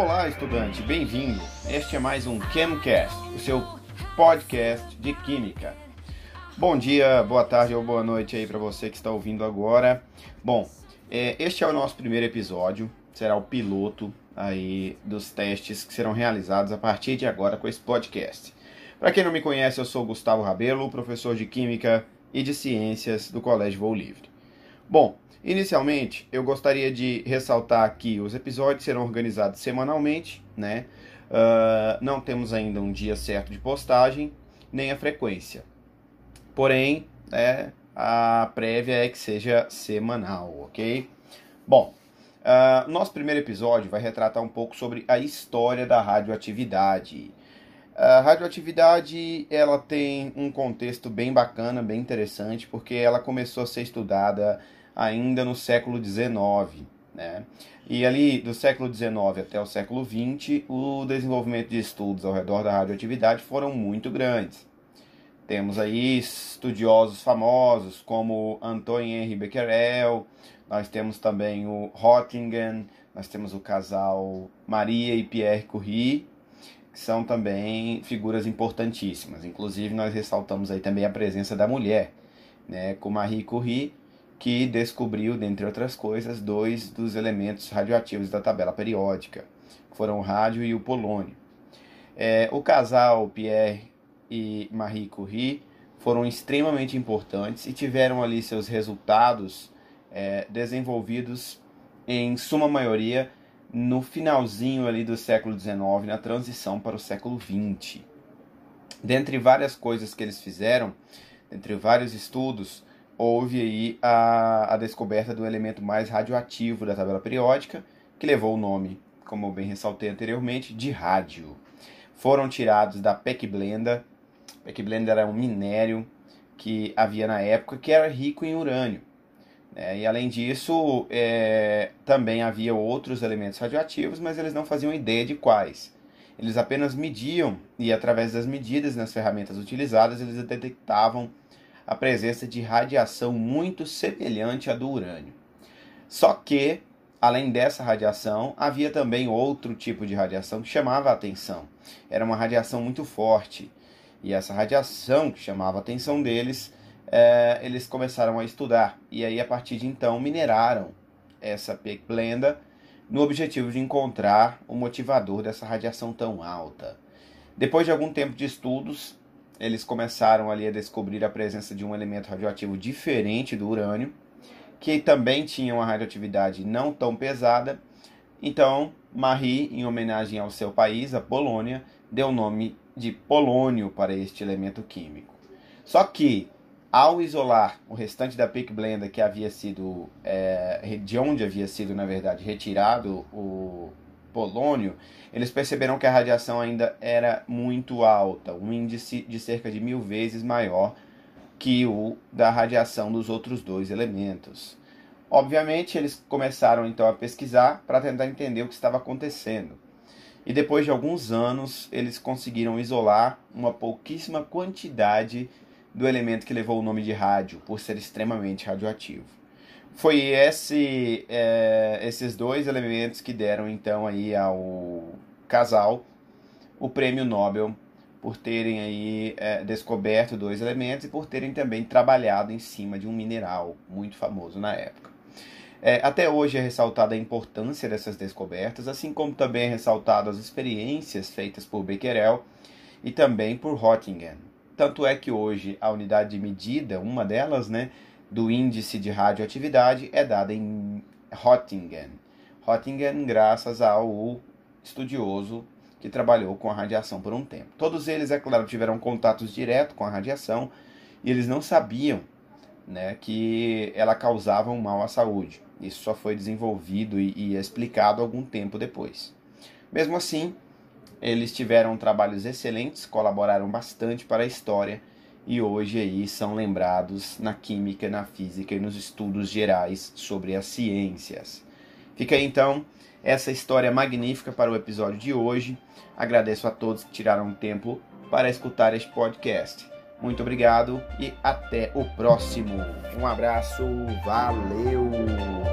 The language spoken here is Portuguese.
estudante, bem-vindo. Este é mais um Chemcast, o seu podcast de química. Bom dia, boa tarde ou boa noite aí para você que está ouvindo agora. Bom, é, este é o nosso primeiro episódio, será o piloto aí dos testes que serão realizados a partir de agora com esse podcast. Para quem não me conhece, eu sou Gustavo Rabelo, professor de Química e de Ciências do Colégio Voo Livre. Bom, inicialmente eu gostaria de ressaltar que os episódios serão organizados semanalmente, né? Uh, não temos ainda um dia certo de postagem, nem a frequência. Porém, é, a prévia é que seja semanal, ok? Bom, uh, nosso primeiro episódio vai retratar um pouco sobre a história da radioatividade. A radioatividade ela tem um contexto bem bacana, bem interessante, porque ela começou a ser estudada ainda no século XIX. Né? E ali do século XIX até o século XX, o desenvolvimento de estudos ao redor da radioatividade foram muito grandes. Temos aí estudiosos famosos como Antoine Henri Becquerel, nós temos também o Rottingen, nós temos o casal Maria e Pierre Curie, que são também figuras importantíssimas. Inclusive, nós ressaltamos aí também a presença da mulher, né, com Marie Curie, que descobriu, dentre outras coisas, dois dos elementos radioativos da tabela periódica, que foram o rádio e o polônio. É, o casal Pierre e Marie Curie foram extremamente importantes e tiveram ali seus resultados é, desenvolvidos em suma maioria no finalzinho ali do século XIX, na transição para o século XX. Dentre várias coisas que eles fizeram, entre vários estudos, houve aí a, a descoberta do elemento mais radioativo da tabela periódica, que levou o nome, como eu bem ressaltei anteriormente, de rádio. Foram tirados da Peckblenda. Peckblenda era um minério que havia na época que era rico em urânio. É, e além disso, é, também havia outros elementos radioativos, mas eles não faziam ideia de quais. Eles apenas mediam, e através das medidas nas ferramentas utilizadas, eles detectavam a presença de radiação muito semelhante à do urânio. Só que, além dessa radiação, havia também outro tipo de radiação que chamava a atenção. Era uma radiação muito forte. E essa radiação que chamava a atenção deles é, eles começaram a estudar. E aí, a partir de então, mineraram essa blenda no objetivo de encontrar o motivador dessa radiação tão alta. Depois de algum tempo de estudos, eles começaram ali a descobrir a presença de um elemento radioativo diferente do urânio, que também tinha uma radioatividade não tão pesada. Então, Marie, em homenagem ao seu país, a Polônia, deu o nome de polônio para este elemento químico. Só que ao isolar o restante da Peak Blender que havia sido é, de onde havia sido na verdade retirado o polônio, eles perceberam que a radiação ainda era muito alta, um índice de cerca de mil vezes maior que o da radiação dos outros dois elementos. Obviamente, eles começaram então a pesquisar para tentar entender o que estava acontecendo. E depois de alguns anos, eles conseguiram isolar uma pouquíssima quantidade do elemento que levou o nome de rádio, por ser extremamente radioativo. Foi esse, é, esses dois elementos que deram então aí ao casal o prêmio Nobel por terem aí é, descoberto dois elementos e por terem também trabalhado em cima de um mineral muito famoso na época. É, até hoje é ressaltada a importância dessas descobertas, assim como também é ressaltado as experiências feitas por Becquerel e também por Rottingen. Tanto é que hoje a unidade de medida, uma delas, né, do índice de radioatividade é dada em Rottingen. Rottingen, graças ao estudioso que trabalhou com a radiação por um tempo. Todos eles, é claro, tiveram contatos diretos com a radiação e eles não sabiam né, que ela causava um mal à saúde. Isso só foi desenvolvido e, e explicado algum tempo depois. Mesmo assim, eles tiveram trabalhos excelentes, colaboraram bastante para a história e hoje aí são lembrados na química, na física e nos estudos gerais sobre as ciências. Fica aí então essa história magnífica para o episódio de hoje. Agradeço a todos que tiraram um tempo para escutar este podcast. Muito obrigado e até o próximo. Um abraço, valeu!